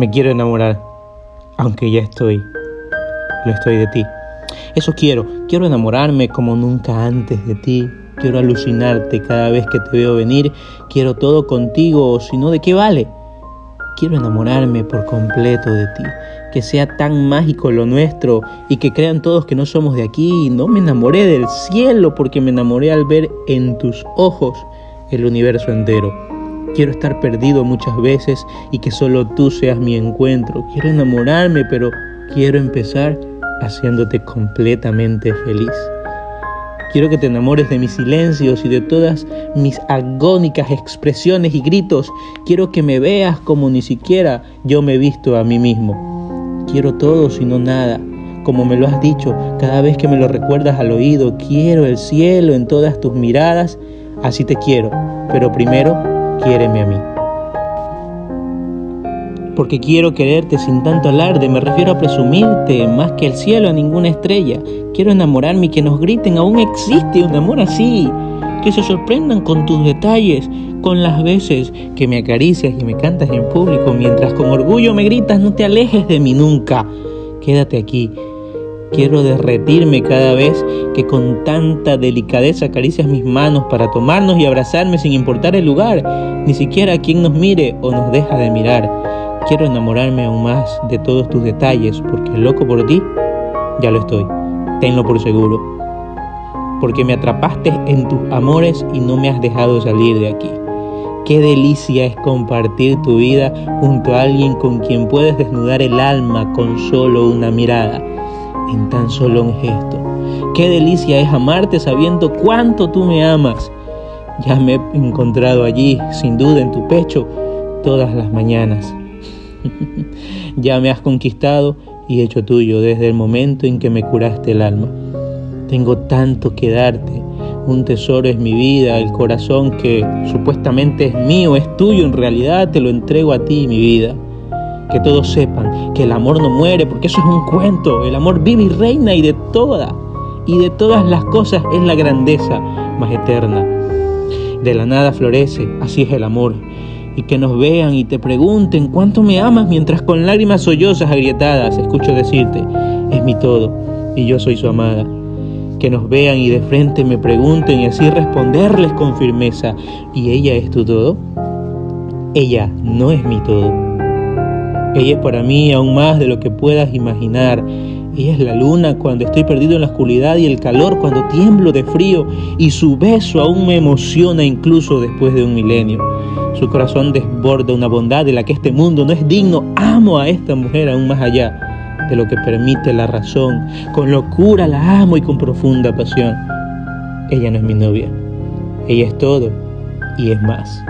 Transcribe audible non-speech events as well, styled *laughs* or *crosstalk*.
Me quiero enamorar, aunque ya estoy, lo estoy de ti. Eso quiero, quiero enamorarme como nunca antes de ti. Quiero alucinarte cada vez que te veo venir. Quiero todo contigo, o si no, ¿de qué vale? Quiero enamorarme por completo de ti, que sea tan mágico lo nuestro y que crean todos que no somos de aquí. No me enamoré del cielo porque me enamoré al ver en tus ojos el universo entero. Quiero estar perdido muchas veces y que solo tú seas mi encuentro. Quiero enamorarme, pero quiero empezar haciéndote completamente feliz. Quiero que te enamores de mis silencios y de todas mis agónicas expresiones y gritos. Quiero que me veas como ni siquiera yo me he visto a mí mismo. Quiero todo sino nada. Como me lo has dicho cada vez que me lo recuerdas al oído, quiero el cielo en todas tus miradas. Así te quiero. Pero primero, quiéreme a mí porque quiero quererte sin tanto alarde, me refiero a presumirte más que el cielo a ninguna estrella. Quiero enamorarme y que nos griten, aún existe un amor así. Que se sorprendan con tus detalles, con las veces que me acaricias y me cantas en público, mientras con orgullo me gritas, no te alejes de mí nunca. Quédate aquí. Quiero derretirme cada vez que con tanta delicadeza acaricias mis manos para tomarnos y abrazarme sin importar el lugar, ni siquiera quien nos mire o nos deja de mirar. Quiero enamorarme aún más de todos tus detalles, porque loco por ti, ya lo estoy, tenlo por seguro. Porque me atrapaste en tus amores y no me has dejado salir de aquí. Qué delicia es compartir tu vida junto a alguien con quien puedes desnudar el alma con solo una mirada, en tan solo un gesto. Qué delicia es amarte sabiendo cuánto tú me amas. Ya me he encontrado allí, sin duda, en tu pecho, todas las mañanas. *laughs* ya me has conquistado y hecho tuyo desde el momento en que me curaste el alma. Tengo tanto que darte. Un tesoro es mi vida, el corazón que supuestamente es mío, es tuyo, en realidad te lo entrego a ti, mi vida. Que todos sepan que el amor no muere, porque eso es un cuento. El amor vive y reina y de toda, y de todas las cosas es la grandeza más eterna. De la nada florece, así es el amor y que nos vean y te pregunten cuánto me amas mientras con lágrimas sollozas agrietadas escucho decirte, es mi todo y yo soy su amada. Que nos vean y de frente me pregunten y así responderles con firmeza, ¿y ella es tu todo? Ella no es mi todo. Ella es para mí aún más de lo que puedas imaginar. Ella es la luna cuando estoy perdido en la oscuridad y el calor cuando tiemblo de frío y su beso aún me emociona incluso después de un milenio. Su corazón desborda una bondad de la que este mundo no es digno. Amo a esta mujer aún más allá de lo que permite la razón. Con locura la amo y con profunda pasión. Ella no es mi novia. Ella es todo y es más.